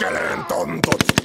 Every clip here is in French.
kellene tantot.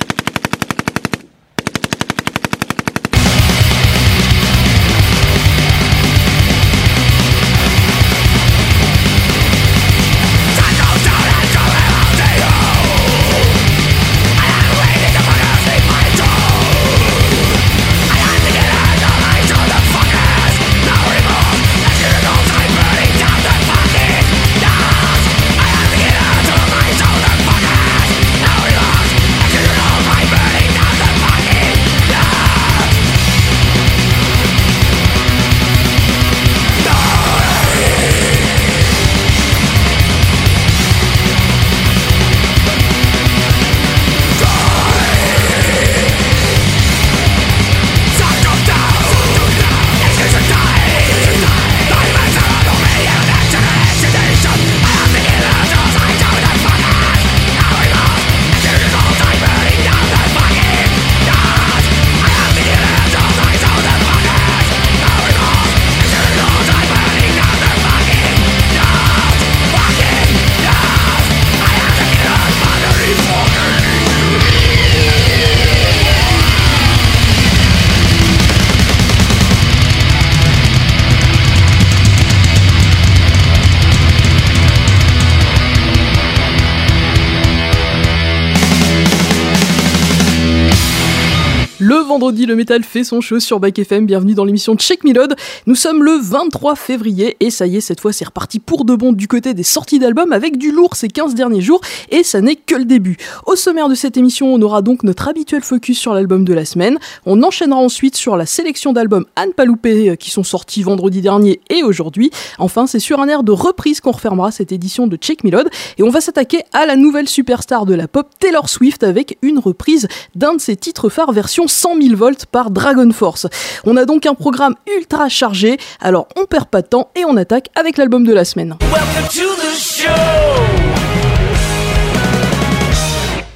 Vendredi, le métal fait son show sur Bike FM. Bienvenue dans l'émission Check Me Load. Nous sommes le 23 février et ça y est, cette fois c'est reparti pour de bon du côté des sorties d'albums avec du lourd ces 15 derniers jours et ça n'est que le début. Au sommaire de cette émission, on aura donc notre habituel focus sur l'album de la semaine. On enchaînera ensuite sur la sélection d'albums Anne Paloupé euh, qui sont sortis vendredi dernier et aujourd'hui. Enfin, c'est sur un air de reprise qu'on refermera cette édition de Check Me Load et on va s'attaquer à la nouvelle superstar de la pop Taylor Swift avec une reprise d'un de ses titres phares version 100 000 volts par Dragon Force. On a donc un programme ultra chargé, alors on perd pas de temps et on attaque avec l'album de la semaine.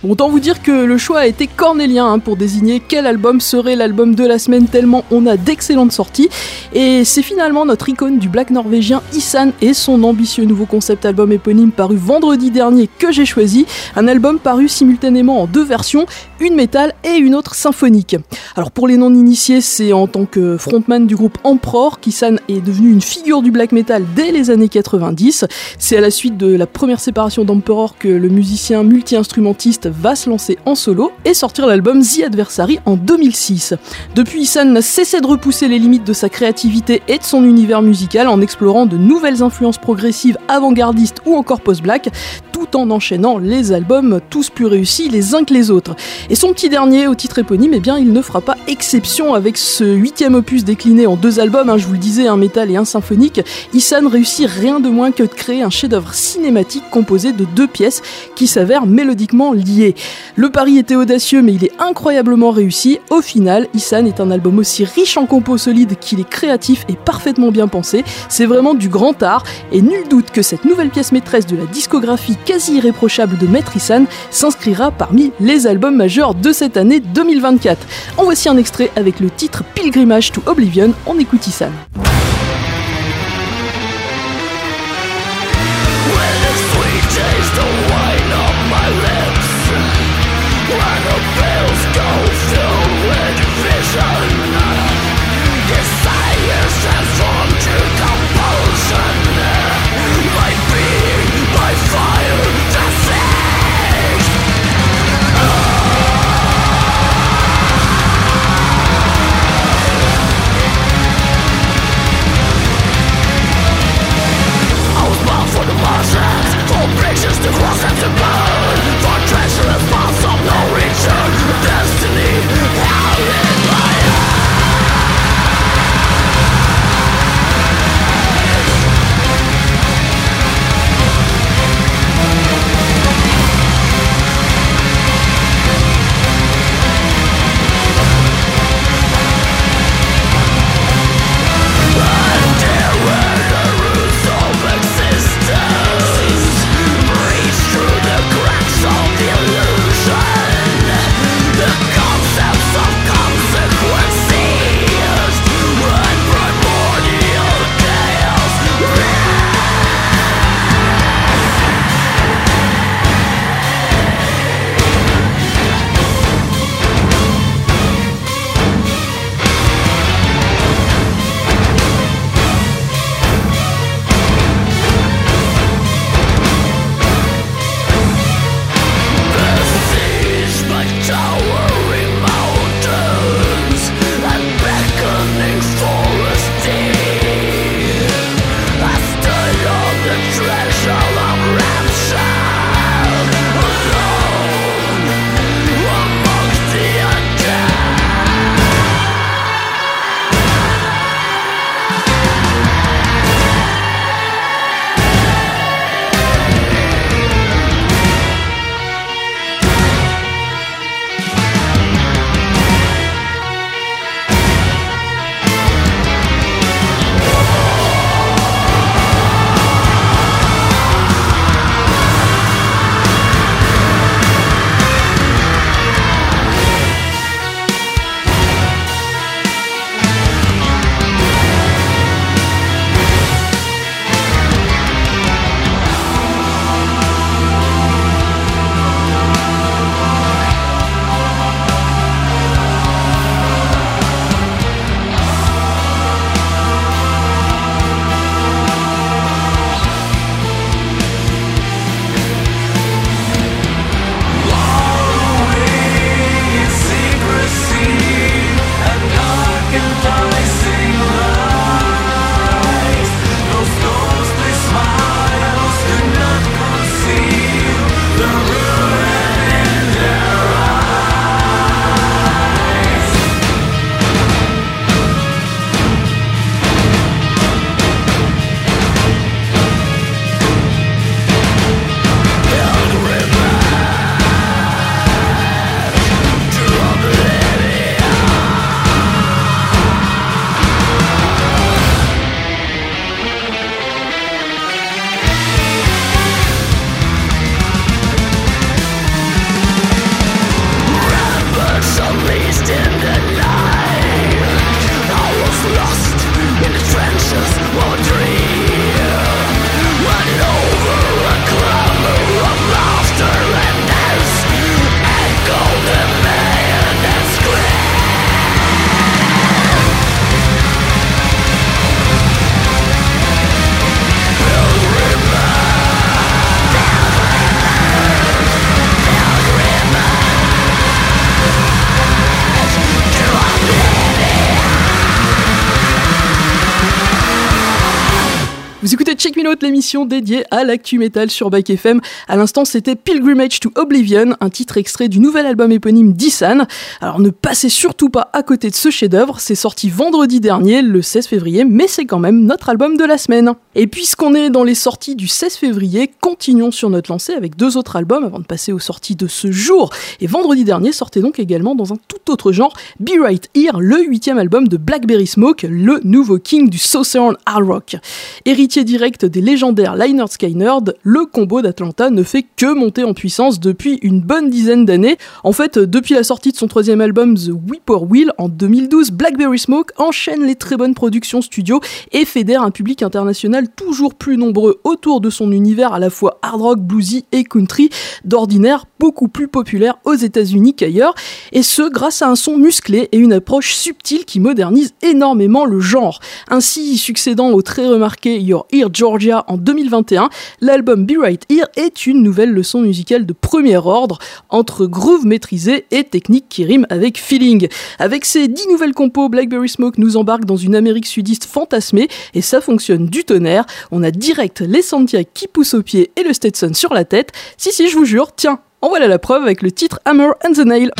Autant vous dire que le choix a été cornélien hein, pour désigner quel album serait l'album de la semaine tellement on a d'excellentes sorties. Et c'est finalement notre icône du black norvégien Isan et son ambitieux nouveau concept album éponyme paru vendredi dernier que j'ai choisi. Un album paru simultanément en deux versions, une métal et une autre symphonique. Alors pour les non-initiés, c'est en tant que frontman du groupe Emperor qu'Isan est devenu une figure du black metal dès les années 90. C'est à la suite de la première séparation d'Emperor que le musicien multi-instrumentiste va se lancer en solo et sortir l'album The Adversary en 2006. Depuis, Isan n'a cessé de repousser les limites de sa créativité et de son univers musical en explorant de nouvelles influences progressives avant-gardistes ou encore post-black, tout en enchaînant les albums tous plus réussis les uns que les autres. Et son petit dernier, au titre éponyme, eh bien, il ne fera pas exception avec ce huitième opus décliné en deux albums, hein, je vous le disais, un métal et un symphonique. Isan réussit rien de moins que de créer un chef-d'œuvre cinématique composé de deux pièces qui s'avèrent mélodiquement liées. Le pari était audacieux, mais il est incroyablement réussi. Au final, Isan est un album aussi riche en compos solides qu'il est créatif et parfaitement bien pensé. C'est vraiment du grand art, et nul doute que cette nouvelle pièce maîtresse de la discographie quasi irréprochable de Maître Isan s'inscrira parmi les albums majeurs de cette année 2024. En voici un extrait avec le titre Pilgrimage to Oblivion. On écoute Isan. L'émission dédiée à l'actu metal sur Bike FM. À l'instant, c'était Pilgrimage to Oblivion, un titre extrait du nouvel album éponyme d'Issan. Alors ne passez surtout pas à côté de ce chef-d'œuvre, c'est sorti vendredi dernier, le 16 février, mais c'est quand même notre album de la semaine. Et puisqu'on est dans les sorties du 16 février, continuons sur notre lancée avec deux autres albums avant de passer aux sorties de ce jour. Et vendredi dernier sortait donc également dans un tout autre genre, Be Right Here, le huitième album de Blackberry Smoke, le nouveau king du Southern Hard Rock direct des légendaires Lynyrd Skynyrd, le combo d'Atlanta ne fait que monter en puissance depuis une bonne dizaine d'années. En fait, depuis la sortie de son troisième album The Whippoorwill en 2012, Blackberry Smoke enchaîne les très bonnes productions studio et fédère un public international toujours plus nombreux autour de son univers à la fois hard rock, bluesy et country, d'ordinaire beaucoup plus populaire aux États-Unis qu'ailleurs, et ce grâce à un son musclé et une approche subtile qui modernise énormément le genre. Ainsi, succédant au très remarqué Your Ear Georgia en 2021, l'album Be Right Here est une nouvelle leçon musicale de premier ordre entre groove maîtrisé et technique qui rime avec feeling. Avec ces dix nouvelles compos, Blackberry Smoke nous embarque dans une Amérique sudiste fantasmée et ça fonctionne du tonnerre. On a direct les Santiago qui poussent aux pieds et le Stetson sur la tête. Si si, je vous jure, tiens, en voilà la preuve avec le titre Hammer and the Nail.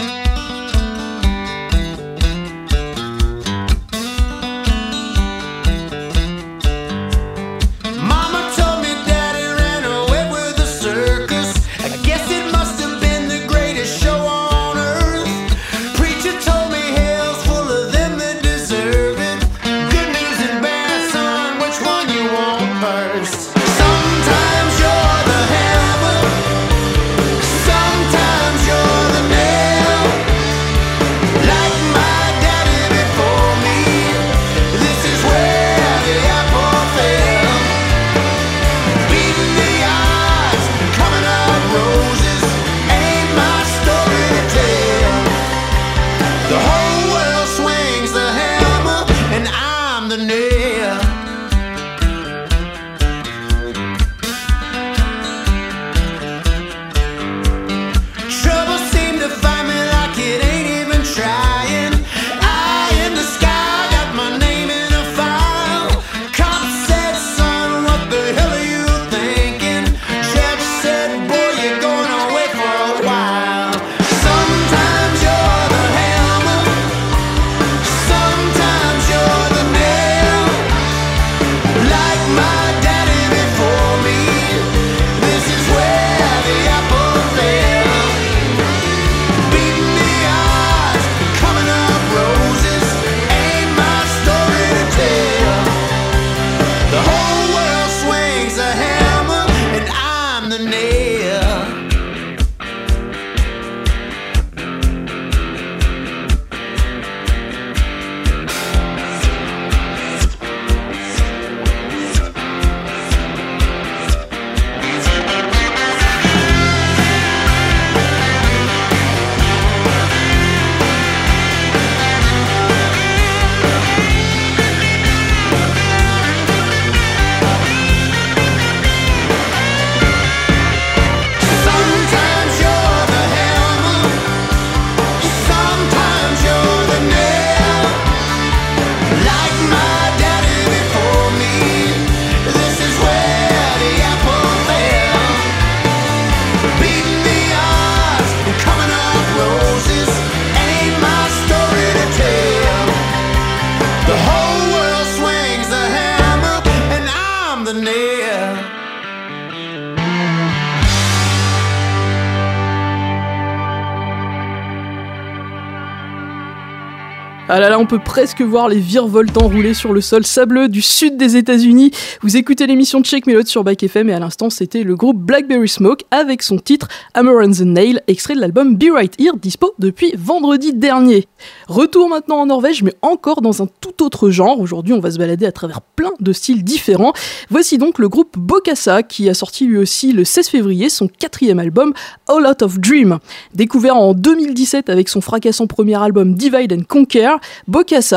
Peut presque voir les virevoltants rouler sur le sol sableux du sud des États-Unis. Vous écoutez l'émission Check Melody sur Bike FM et à l'instant, c'était le groupe Blackberry Smoke avec son titre Hammer and the Nail, extrait de l'album Be Right Here, dispo depuis vendredi dernier. Retour maintenant en Norvège, mais encore dans un tout autre genre. Aujourd'hui, on va se balader à travers plein de styles différents. Voici donc le groupe Bokassa qui a sorti lui aussi le 16 février son quatrième album All Out of Dream. Découvert en 2017 avec son fracassant premier album Divide and Conquer,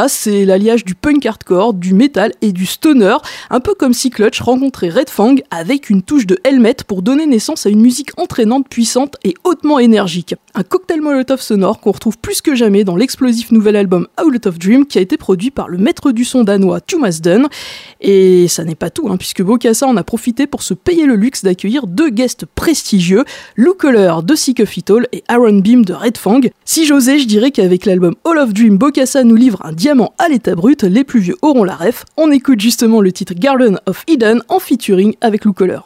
c'est l'alliage du punk hardcore, du metal et du stoner, un peu comme si Clutch rencontrait Red Fang avec une touche de helmet pour donner naissance à une musique entraînante, puissante et hautement énergique. Un cocktail molotov sonore qu'on retrouve plus que jamais dans l'explosif nouvel album Out of Dream qui a été produit par le maître du son danois Thomas Dunn. Et ça n'est pas tout, hein, puisque Bokassa en a profité pour se payer le luxe d'accueillir deux guests prestigieux, Lou Kohler de Sick of It All et Aaron Beam de Red Fang. Si j'osais, je dirais qu'avec l'album All of Dream, Bokassa nous livre un diamant à l'état brut, les plus vieux auront la ref. On écoute justement le titre Garden of Eden en featuring avec Lou Kohler.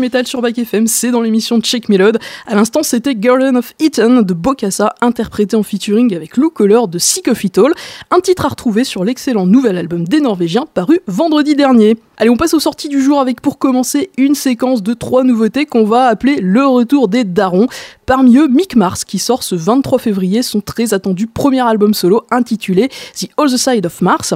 Métal sur Back FM, c'est dans l'émission Check Melod. À l'instant, c'était Garden of Eaton de Bokassa, interprété en featuring avec Lou Kohler de Sick of It All, un titre à retrouver sur l'excellent nouvel album des Norvégiens paru vendredi dernier. Allez, on passe aux sorties du jour avec pour commencer une séquence de trois nouveautés qu'on va appeler le retour des darons. Parmi eux, Mick Mars qui sort ce 23 février son très attendu premier album solo intitulé The the Side of Mars.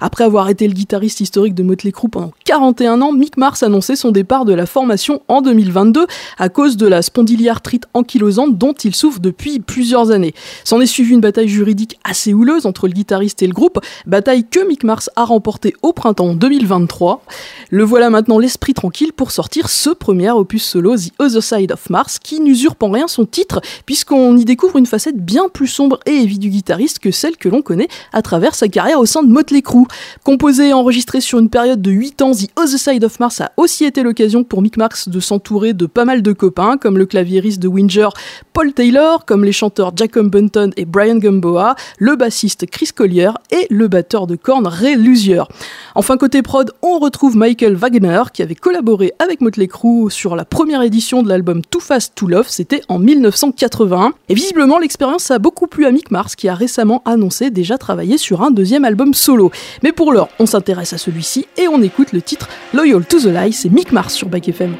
Après avoir été le guitariste historique de Motley Crue pendant 41 ans, Mick Mars annonçait son départ de la formation en 2022 à cause de la spondyliarthrite ankylosante dont il souffre depuis plusieurs années. S'en est suivi une bataille juridique assez houleuse entre le guitariste et le groupe, bataille que Mick Mars a remportée au printemps 2023. Le voilà maintenant l'esprit tranquille pour sortir ce premier opus solo, The Other Side of Mars, qui n'usurpe en rien son titre, puisqu'on y découvre une facette bien plus sombre et évie du guitariste que celle que l'on connaît à travers sa carrière au sein de Motley Crue. Composé et enregistré sur une période de 8 ans, The Other Side of Mars a aussi été l'occasion pour Mick Mars de s'entourer de pas mal de copains, comme le claviériste de Winger Paul Taylor, comme les chanteurs Jacob Bunton et Brian Gumboa, le bassiste Chris Collier et le batteur de cornes Ray Luzier. Enfin, côté prod, on retrouve retrouve Michael Wagner qui avait collaboré avec Motley Crue sur la première édition de l'album Too Fast to Love, c'était en 1981. Et visiblement l'expérience a beaucoup plu à Mick Mars qui a récemment annoncé déjà travailler sur un deuxième album solo. Mais pour l'heure, on s'intéresse à celui-ci et on écoute le titre Loyal to the Lie, c'est Mick Mars sur Back FM.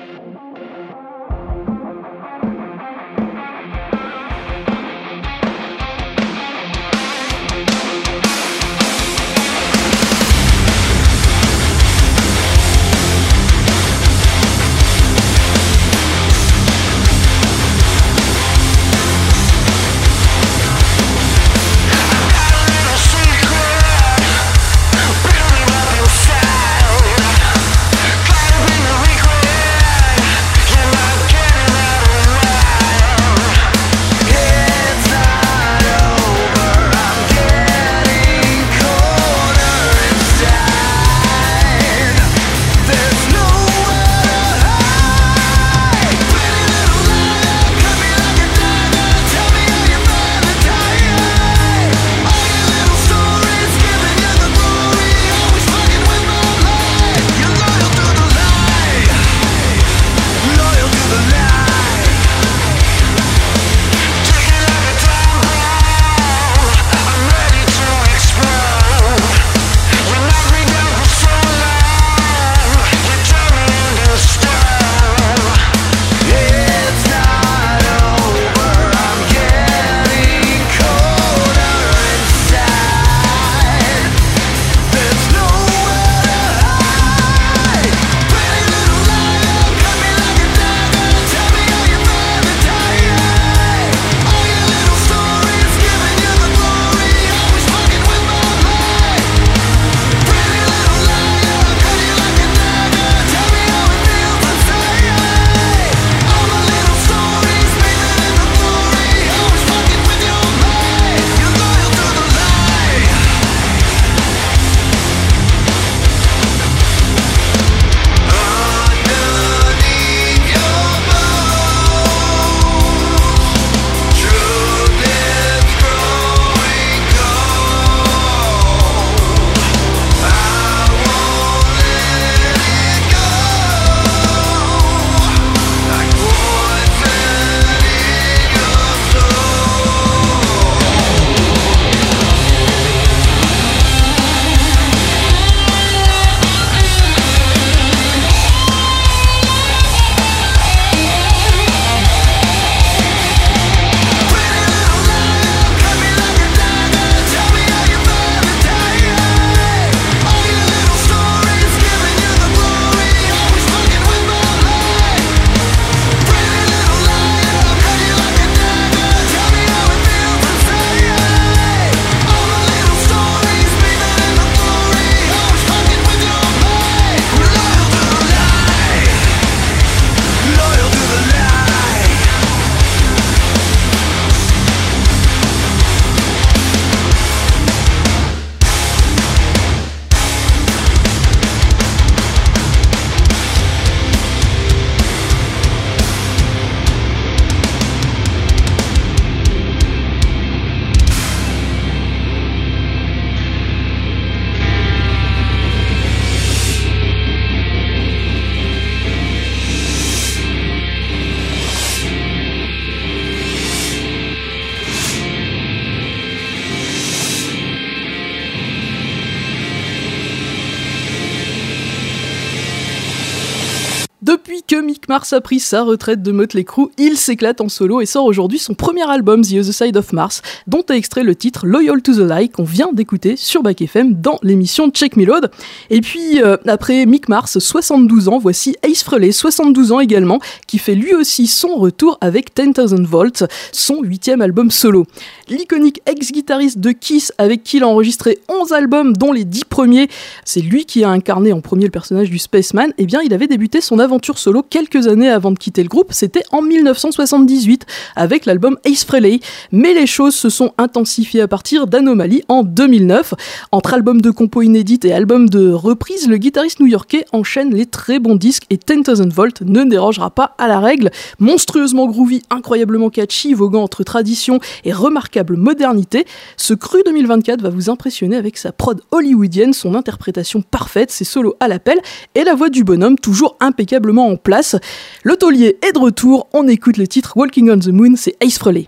Mars a pris sa retraite de Motley Crue, il s'éclate en solo et sort aujourd'hui son premier album The Other Side of Mars, dont a extrait le titre Loyal to the Lie qu'on vient d'écouter sur Back FM dans l'émission Check Me Load. Et puis euh, après Mick Mars, 72 ans, voici Ace Frehley, 72 ans également, qui fait lui aussi son retour avec 10,000 Volts, son huitième album solo. L'iconique ex-guitariste de Kiss avec qui il a enregistré 11 albums dont les 10 premiers, c'est lui qui a incarné en premier le personnage du Spaceman, et eh bien il avait débuté son aventure solo quelques années avant de quitter le groupe, c'était en 1978 avec l'album Ace Frehley. Mais les choses se sont intensifiées à partir d'Anomaly en 2009. Entre albums de compos inédites et albums de reprise, le guitariste new-yorkais enchaîne les très bons disques et 10,000 Volt ne dérogera pas à la règle. Monstrueusement groovy, incroyablement catchy, voguant entre tradition et remarquable modernité, ce cru 2024 va vous impressionner avec sa prod hollywoodienne, son interprétation parfaite, ses solos à l'appel et la voix du bonhomme toujours impeccablement en place. Le taulier est de retour, on écoute le titre Walking on the Moon, c'est Ace Frehley.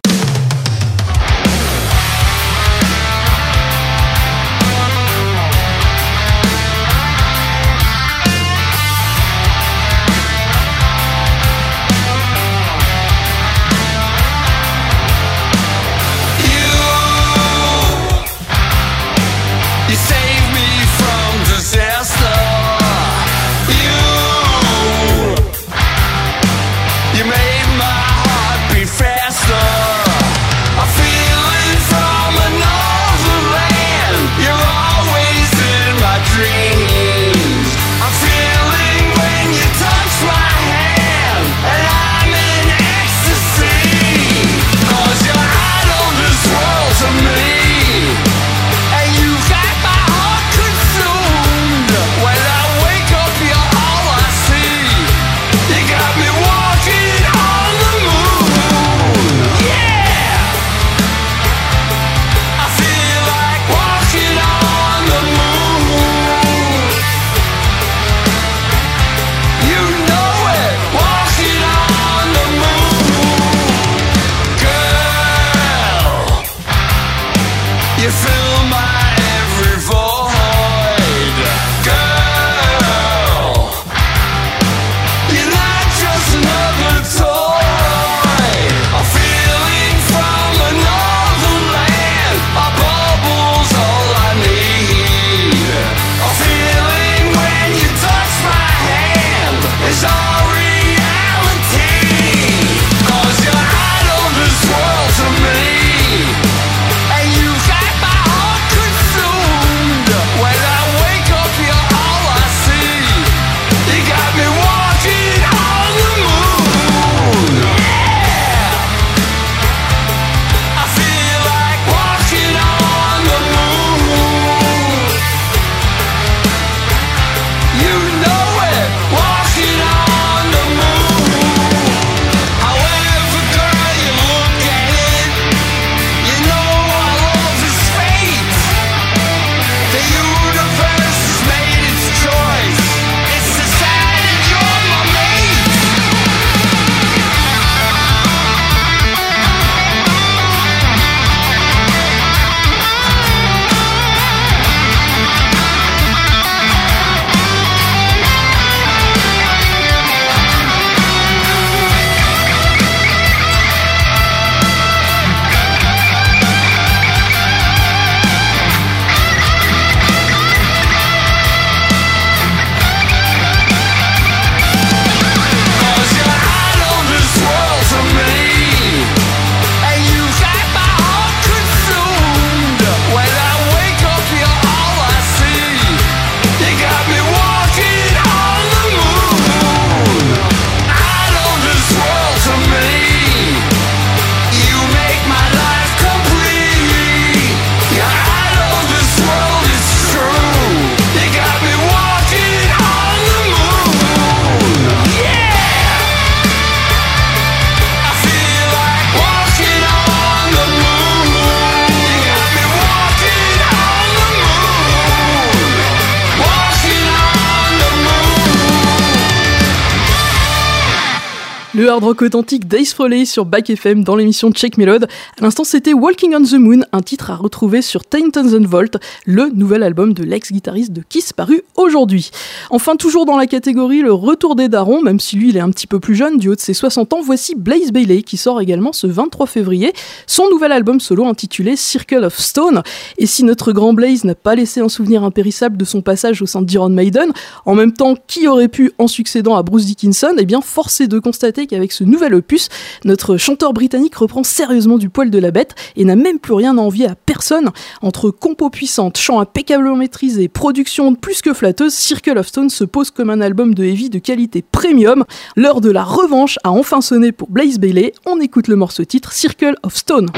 Hard rock authentique d'Ace Frehley sur Back FM dans l'émission Check Melod. À l'instant, c'était Walking on the Moon, un titre à retrouver sur Ten Thousand Volt, le nouvel album de l'ex-guitariste de Kiss paru aujourd'hui. Enfin, toujours dans la catégorie le retour des darons, même si lui il est un petit peu plus jeune, du haut de ses 60 ans, voici Blaze Bailey qui sort également ce 23 février son nouvel album solo intitulé Circle of Stone. Et si notre grand Blaze n'a pas laissé un souvenir impérissable de son passage au sein d'Iron Maiden, en même temps, qui aurait pu, en succédant à Bruce Dickinson, eh bien, force est de constater rappeler qu'avec ce nouvel opus, notre chanteur britannique reprend sérieusement du poil de la bête et n'a même plus rien à envier à personne. Entre compo puissante, chant impeccablement maîtrisé, production plus que flatteuse, Circle of Stone se pose comme un album de heavy de qualité premium. L'heure de la revanche a enfin sonné pour Blaze Bailey. On écoute le morceau titre Circle of Stone.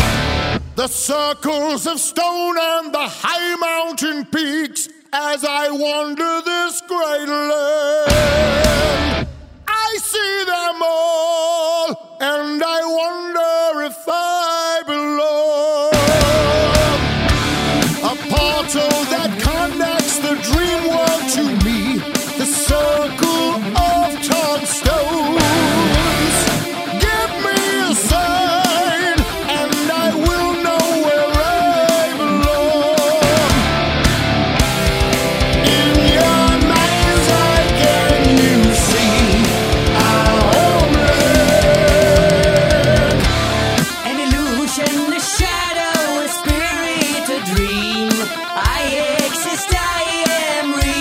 I see them all and I wonder if I dream. I exist, I am real.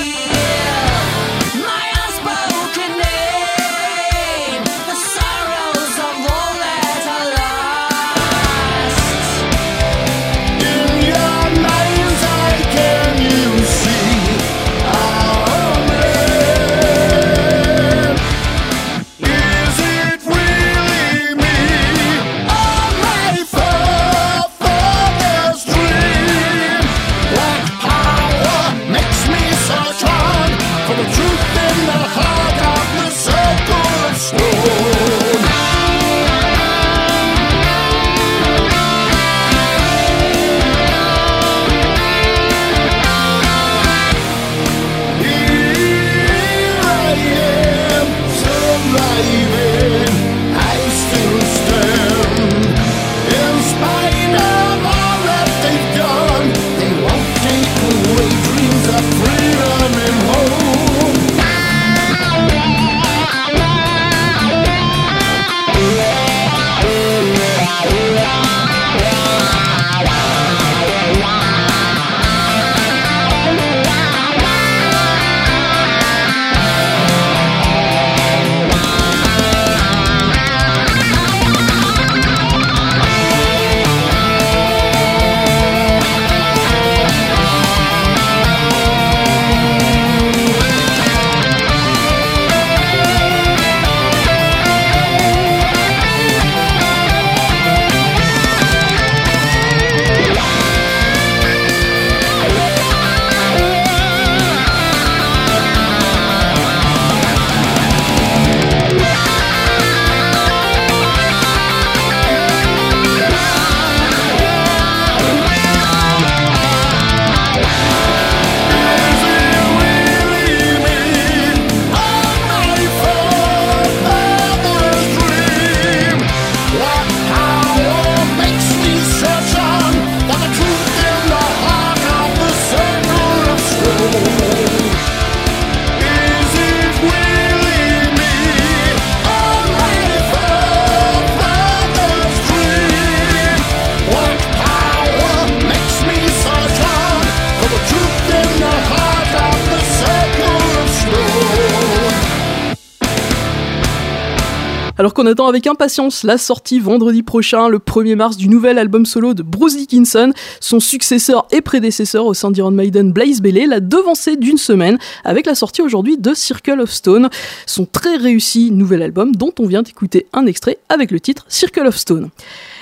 Qu'on attend avec impatience la sortie vendredi prochain, le 1er mars, du nouvel album solo de Bruce Dickinson, son successeur et prédécesseur au sein d'Iron Maiden, Blaze Bailey, l'a devancé d'une semaine avec la sortie aujourd'hui de Circle of Stone, son très réussi nouvel album dont on vient d'écouter un extrait avec le titre Circle of Stone.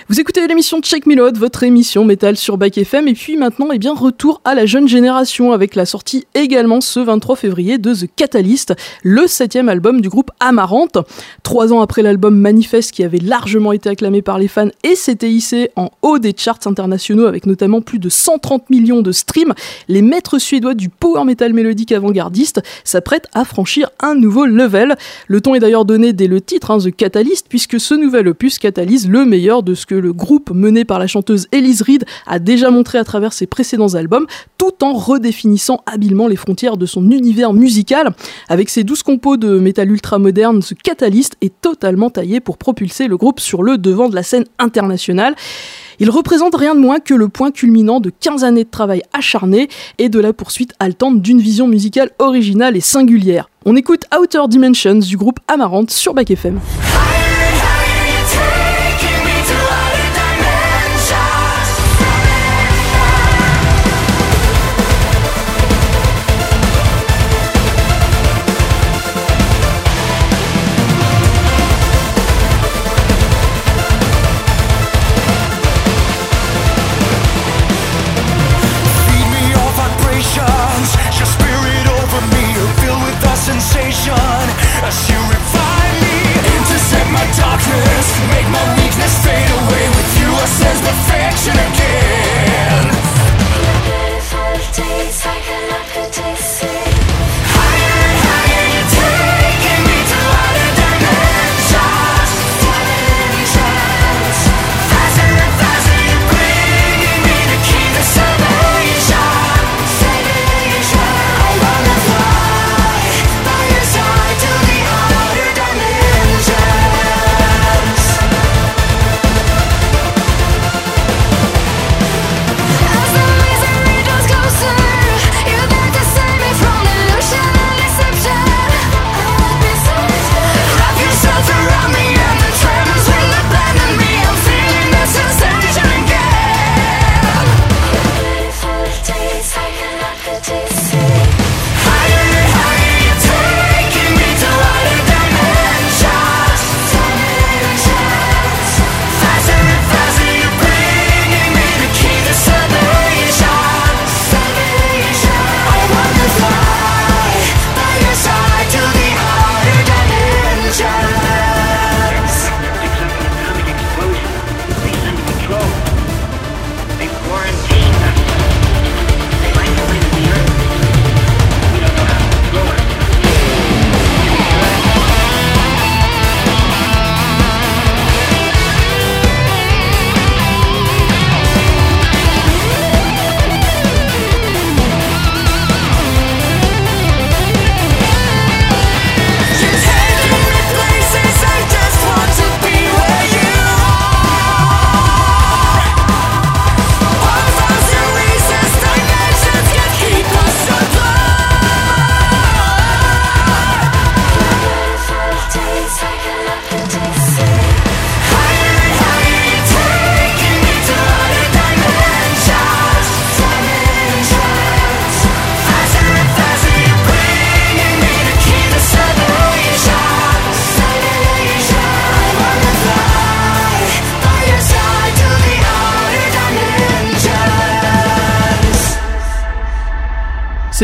Vous écoutez l'émission Check Me Load, votre émission métal sur Back FM, et puis maintenant, eh bien, retour à la jeune génération avec la sortie également ce 23 février de The Catalyst, le septième album du groupe Amarante. Trois ans après l'album Manifest qui avait largement été acclamé par les fans et s'était hissé en haut des charts internationaux avec notamment plus de 130 millions de streams, les maîtres suédois du power metal mélodique avant-gardiste s'apprêtent à franchir un nouveau level. Le ton est d'ailleurs donné dès le titre, hein, The Catalyst, puisque ce nouvel opus catalyse le meilleur de ce que le groupe mené par la chanteuse Elise Reed a déjà montré à travers ses précédents albums, tout en redéfinissant habilement les frontières de son univers musical. Avec ses 12 compos de métal ultra moderne, ce Catalyst est totalement taillé pour propulser le groupe sur le devant de la scène internationale. Il représente rien de moins que le point culminant de 15 années de travail acharné et de la poursuite haletante d'une vision musicale originale et singulière. On écoute Outer Dimensions du groupe Amarante sur Back FM.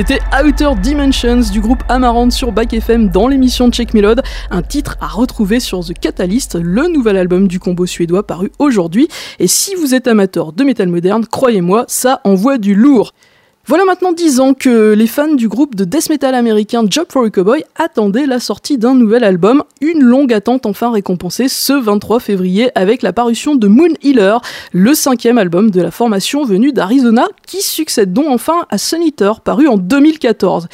C'était Outer Dimensions du groupe Amaranth sur Back FM dans l'émission Check Melod, un titre à retrouver sur The Catalyst, le nouvel album du combo suédois paru aujourd'hui. Et si vous êtes amateur de métal moderne, croyez-moi, ça envoie du lourd. Voilà maintenant 10 ans que les fans du groupe de death metal américain Job for a Cowboy attendaient la sortie d'un nouvel album, une longue attente enfin récompensée ce 23 février avec la parution de Moon Healer, le cinquième album de la formation venue d'Arizona qui succède donc enfin à Sun Eater paru en 2014.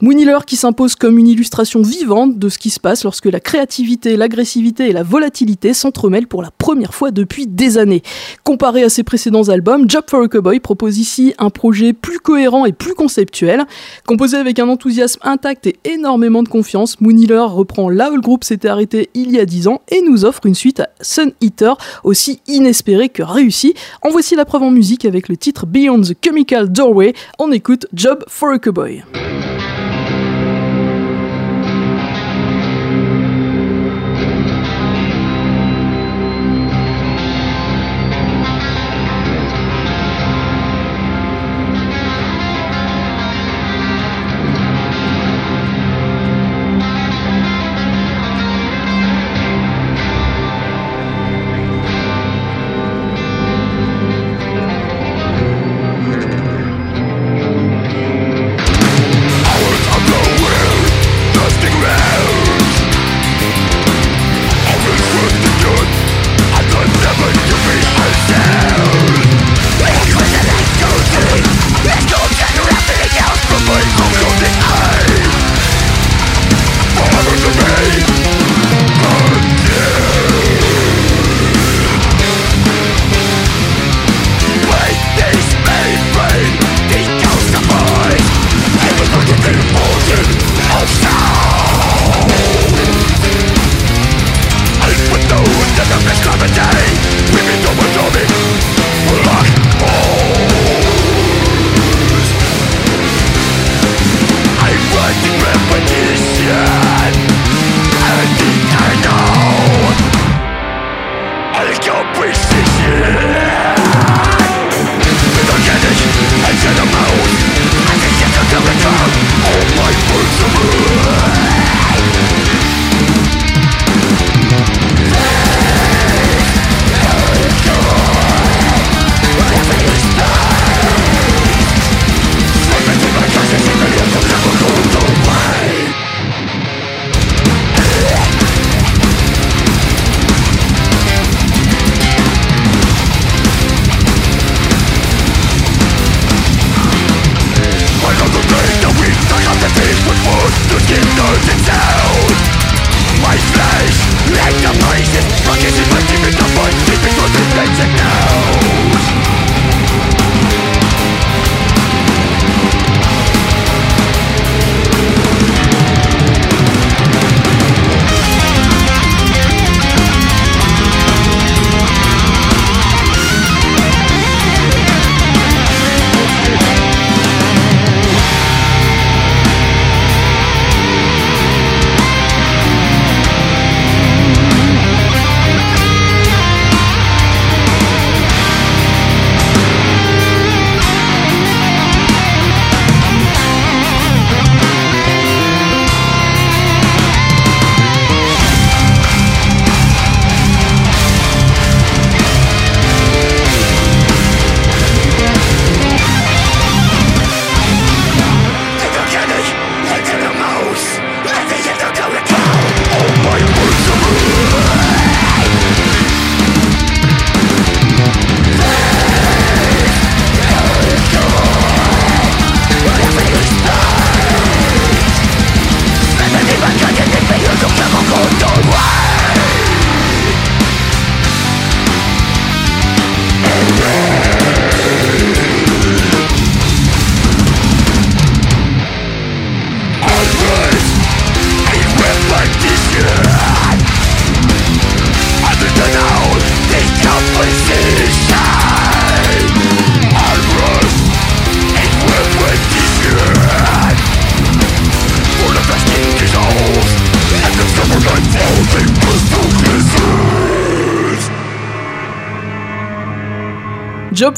Moon Healer qui s'impose comme une illustration vivante de ce qui se passe lorsque la créativité, l'agressivité et la volatilité s'entremêlent pour la première fois depuis des années. Comparé à ses précédents albums, Job for a Cowboy propose ici un projet plus cohérent et plus conceptuel. Composé avec un enthousiasme intact et énormément de confiance, Moon reprend là où le groupe s'était arrêté il y a 10 ans et nous offre une suite à Sun Eater aussi inespérée que réussie. En voici la preuve en musique avec le titre Beyond the Chemical Doorway. On écoute Job for a Cowboy.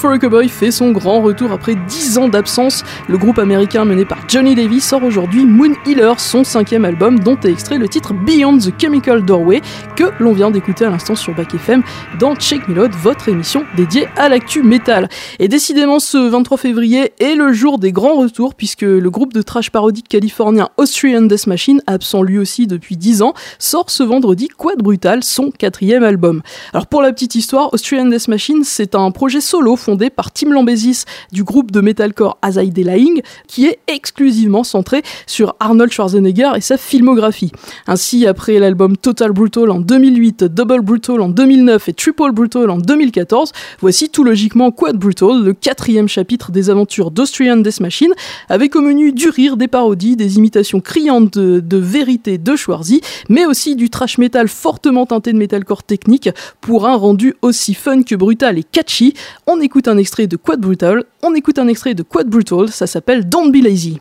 For a Cowboy fait son grand retour après 10 ans d'absence. Le groupe américain mené par Johnny Davis sort aujourd'hui Moon Healer, son cinquième album dont est extrait le titre Beyond the Chemical Doorway que l'on vient d'écouter à l'instant sur Back FM dans Check Me votre émission dédiée à l'actu métal. Et décidément ce 23 février est le jour des grands retours puisque le groupe de trash parodique californien Austrian Death Machine, absent lui aussi depuis 10 ans, sort ce vendredi Quad Brutal, son quatrième album. Alors pour la petite histoire, Austrian Death Machine c'est un projet solo par Tim Lambesis du groupe de metalcore As I Lying, qui est exclusivement centré sur Arnold Schwarzenegger et sa filmographie. Ainsi, après l'album Total Brutal en 2008, Double Brutal en 2009 et Triple Brutal en 2014, voici tout logiquement Quad Brutal, le quatrième chapitre des aventures d'Austrian Death Machine, avec au menu du rire, des parodies, des imitations criantes de, vérité de Schwarzy, mais aussi du trash metal fortement teinté de metalcore technique pour un rendu aussi fun que brutal et catchy. On écoute un extrait de Quad Brutal, on écoute un extrait de Quad Brutal, ça s'appelle Don't Be Lazy.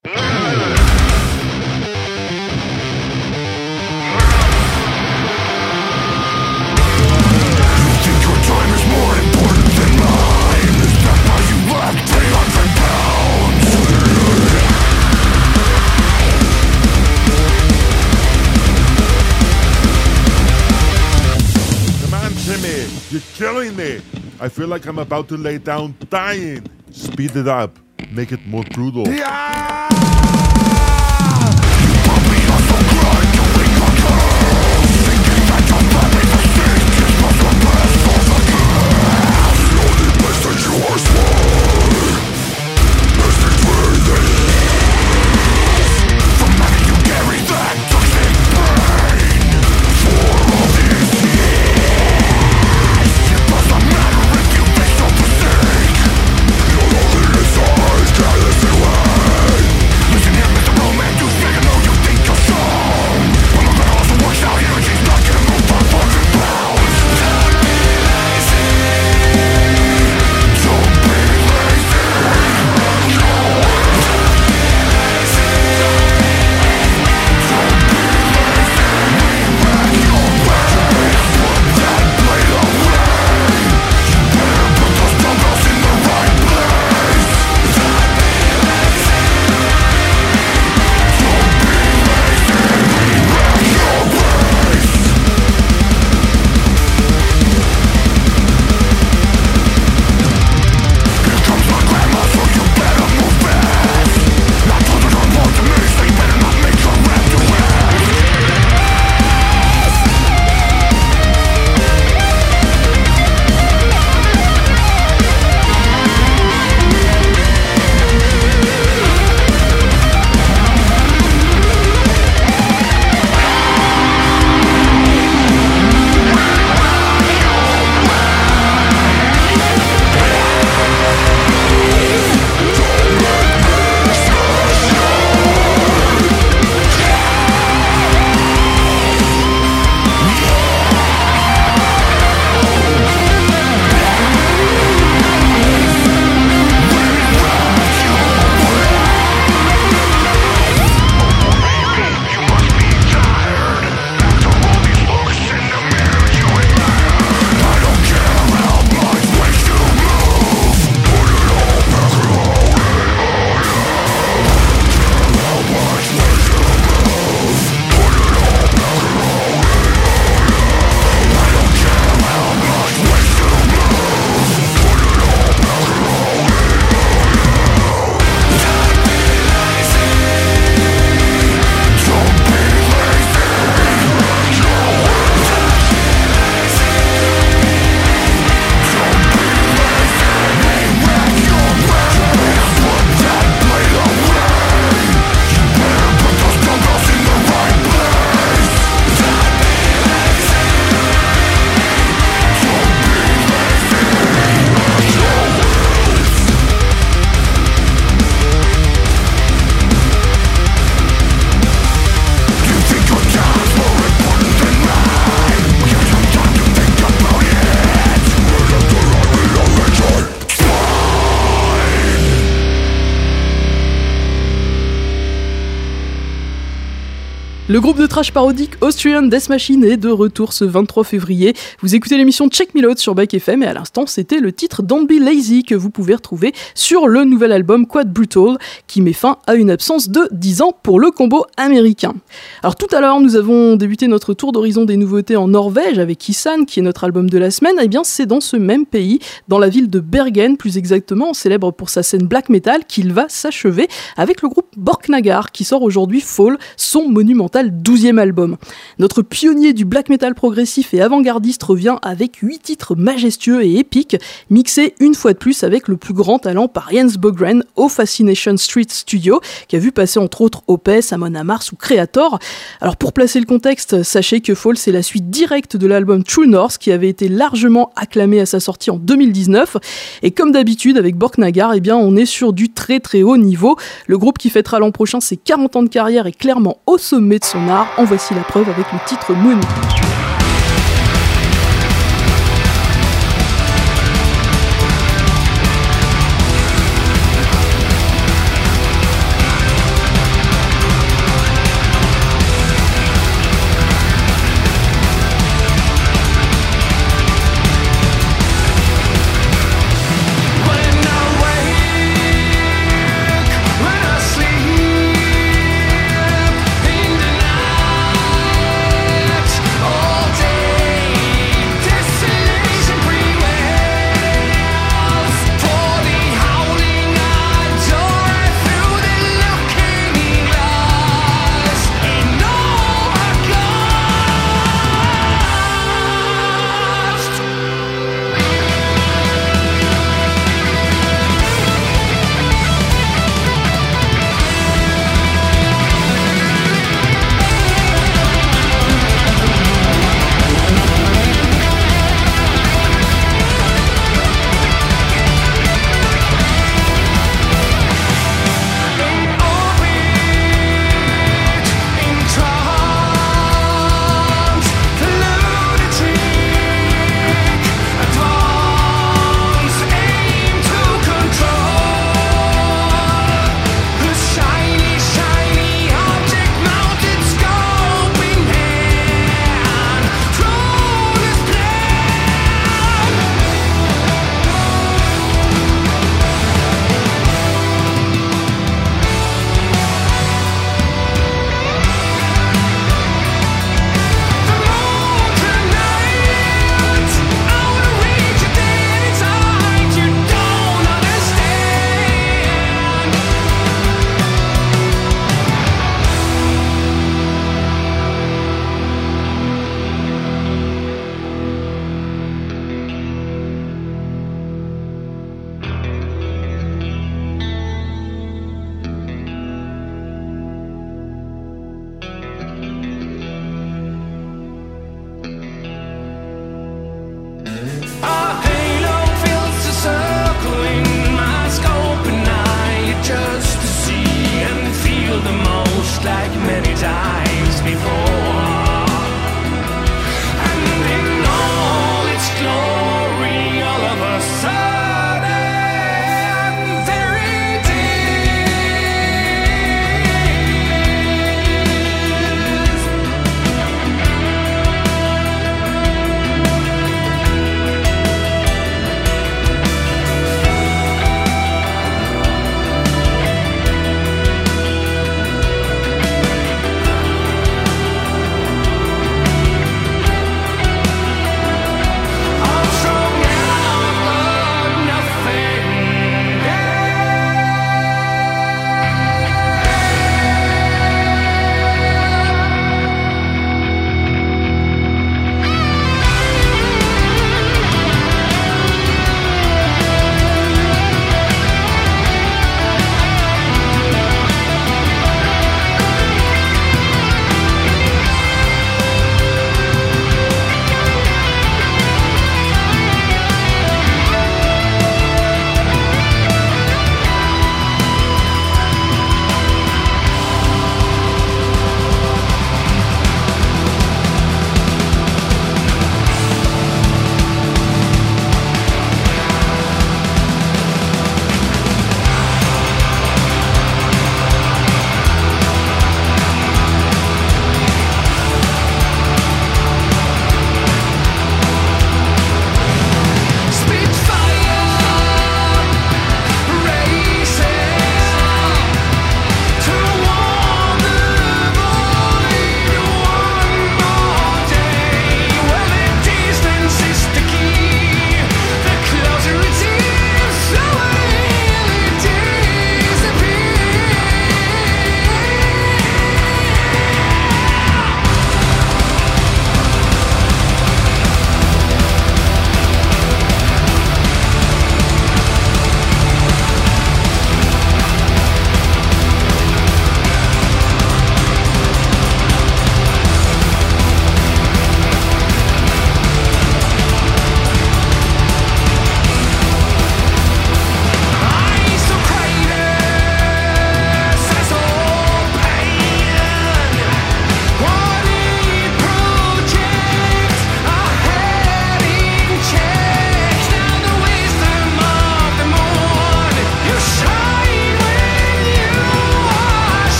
I feel like I'm about to lay down dying. Speed it up. Make it more brutal. Yeah! Le groupe de trash parodique Austrian Death Machine est de retour ce 23 février. Vous écoutez l'émission Check Me Out sur Bike FM et à l'instant c'était le titre Don't Be Lazy que vous pouvez retrouver sur le nouvel album Quad Brutal qui met fin à une absence de 10 ans pour le combo américain. Alors tout à l'heure nous avons débuté notre tour d'horizon des nouveautés en Norvège avec Kisan qui est notre album de la semaine. Et eh bien c'est dans ce même pays, dans la ville de Bergen plus exactement, célèbre pour sa scène black metal qu'il va s'achever avec le groupe Borknagar qui sort aujourd'hui Fall, son monumental 12e album. Notre pionnier du black metal progressif et avant-gardiste revient avec 8 titres majestueux et épiques, mixés une fois de plus avec le plus grand talent par Jens Bogren au Fascination Street Studio, qui a vu passer entre autres Opes, Amon Amarth ou Creator. Alors pour placer le contexte, sachez que Fall c'est la suite directe de l'album True North qui avait été largement acclamé à sa sortie en 2019. Et comme d'habitude avec Borknagar, eh bien on est sur du très très haut niveau. Le groupe qui fêtera l'an prochain ses 40 ans de carrière est clairement au sommet de son art. En voici la preuve avec le titre Moon.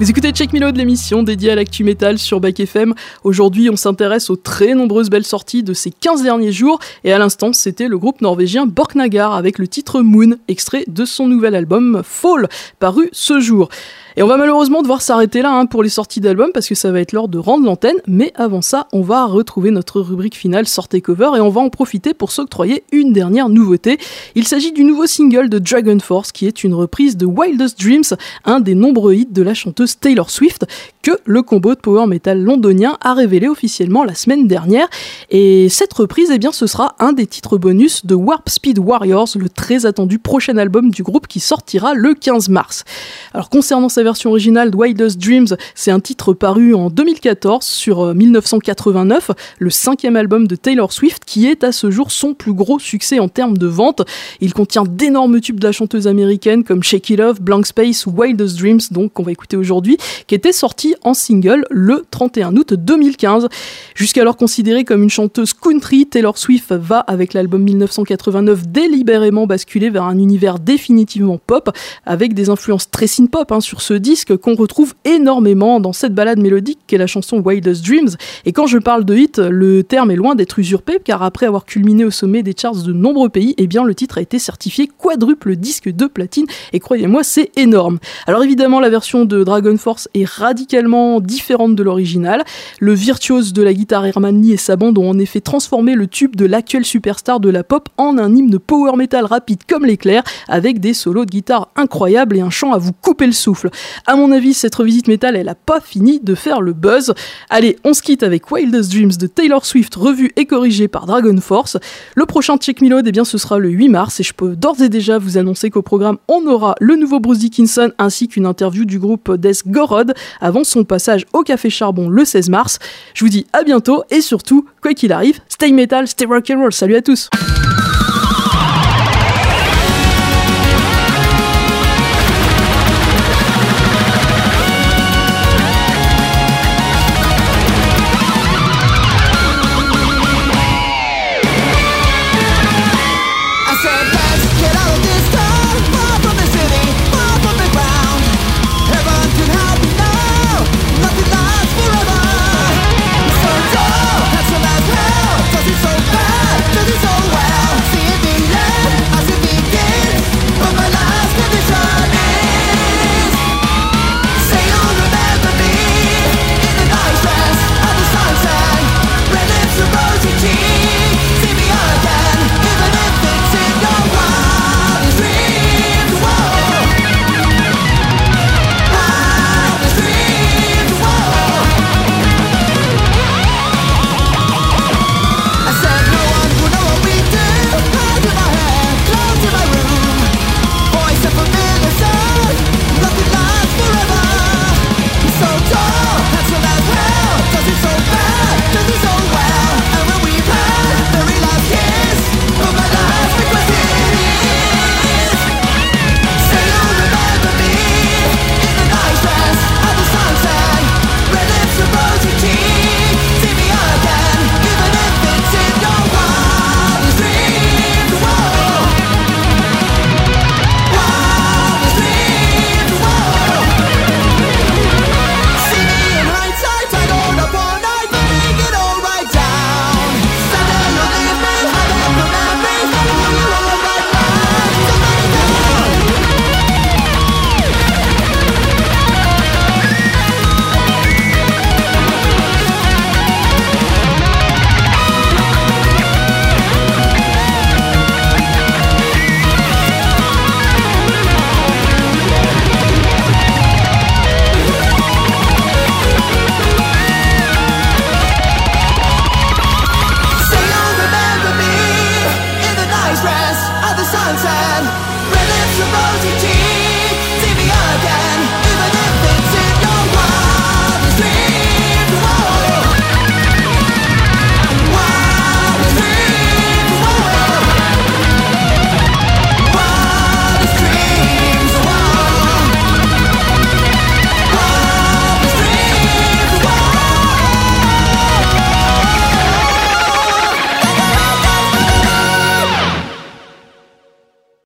Vous écoutez Check Milo de l'émission dédiée à l'actu métal sur Back FM. Aujourd'hui, on s'intéresse aux très nombreuses belles sorties de ces 15 derniers jours. Et à l'instant, c'était le groupe norvégien Borknagar avec le titre Moon, extrait de son nouvel album Fall, paru ce jour. Et on va malheureusement devoir s'arrêter là hein, pour les sorties d'albums parce que ça va être l'heure de rendre l'antenne. Mais avant ça, on va retrouver notre rubrique finale Sortez Cover et on va en profiter pour s'octroyer une dernière nouveauté. Il s'agit du nouveau single de Dragon Force qui est une reprise de Wildest Dreams, un des nombreux hits de la chanteuse Taylor Swift que le combo de power metal londonien a révélé officiellement la semaine dernière. Et cette reprise, eh bien, ce sera un des titres bonus de Warp Speed Warriors, le très attendu prochain album du groupe qui sortira le 15 mars. Alors concernant version originale de Wildest Dreams, c'est un titre paru en 2014 sur 1989, euh, le cinquième album de Taylor Swift qui est à ce jour son plus gros succès en termes de vente. Il contient d'énormes tubes de la chanteuse américaine comme Shake It Off, Blank Space ou Wildest Dreams, donc qu'on va écouter aujourd'hui, qui était sorti en single le 31 août 2015. Jusqu'alors considérée comme une chanteuse country, Taylor Swift va avec l'album 1989 délibérément basculer vers un univers définitivement pop avec des influences très synth-pop hein, sur ce disque qu'on retrouve énormément dans cette balade mélodique qu'est la chanson Wildest Dreams. Et quand je parle de hit, le terme est loin d'être usurpé car après avoir culminé au sommet des charts de nombreux pays, eh bien le titre a été certifié quadruple disque de platine et croyez-moi c'est énorme. Alors évidemment la version de Dragon Force est radicalement différente de l'original. Le virtuose de la guitare Herman Lee et sa bande ont en effet transformé le tube de l'actuel superstar de la pop en un hymne power metal rapide comme l'éclair avec des solos de guitare incroyables et un chant à vous couper le souffle. À mon avis, cette revisite métal, elle a pas fini de faire le buzz. Allez, on se quitte avec Wildest Dreams de Taylor Swift, revu et corrigé par Dragon Force. Le prochain Check Milode, eh bien, ce sera le 8 mars et je peux d'ores et déjà vous annoncer qu'au programme, on aura le nouveau Bruce Dickinson ainsi qu'une interview du groupe Death Gorod avant son passage au Café Charbon le 16 mars. Je vous dis à bientôt et surtout, quoi qu'il arrive, stay metal, stay rock and roll. Salut à tous!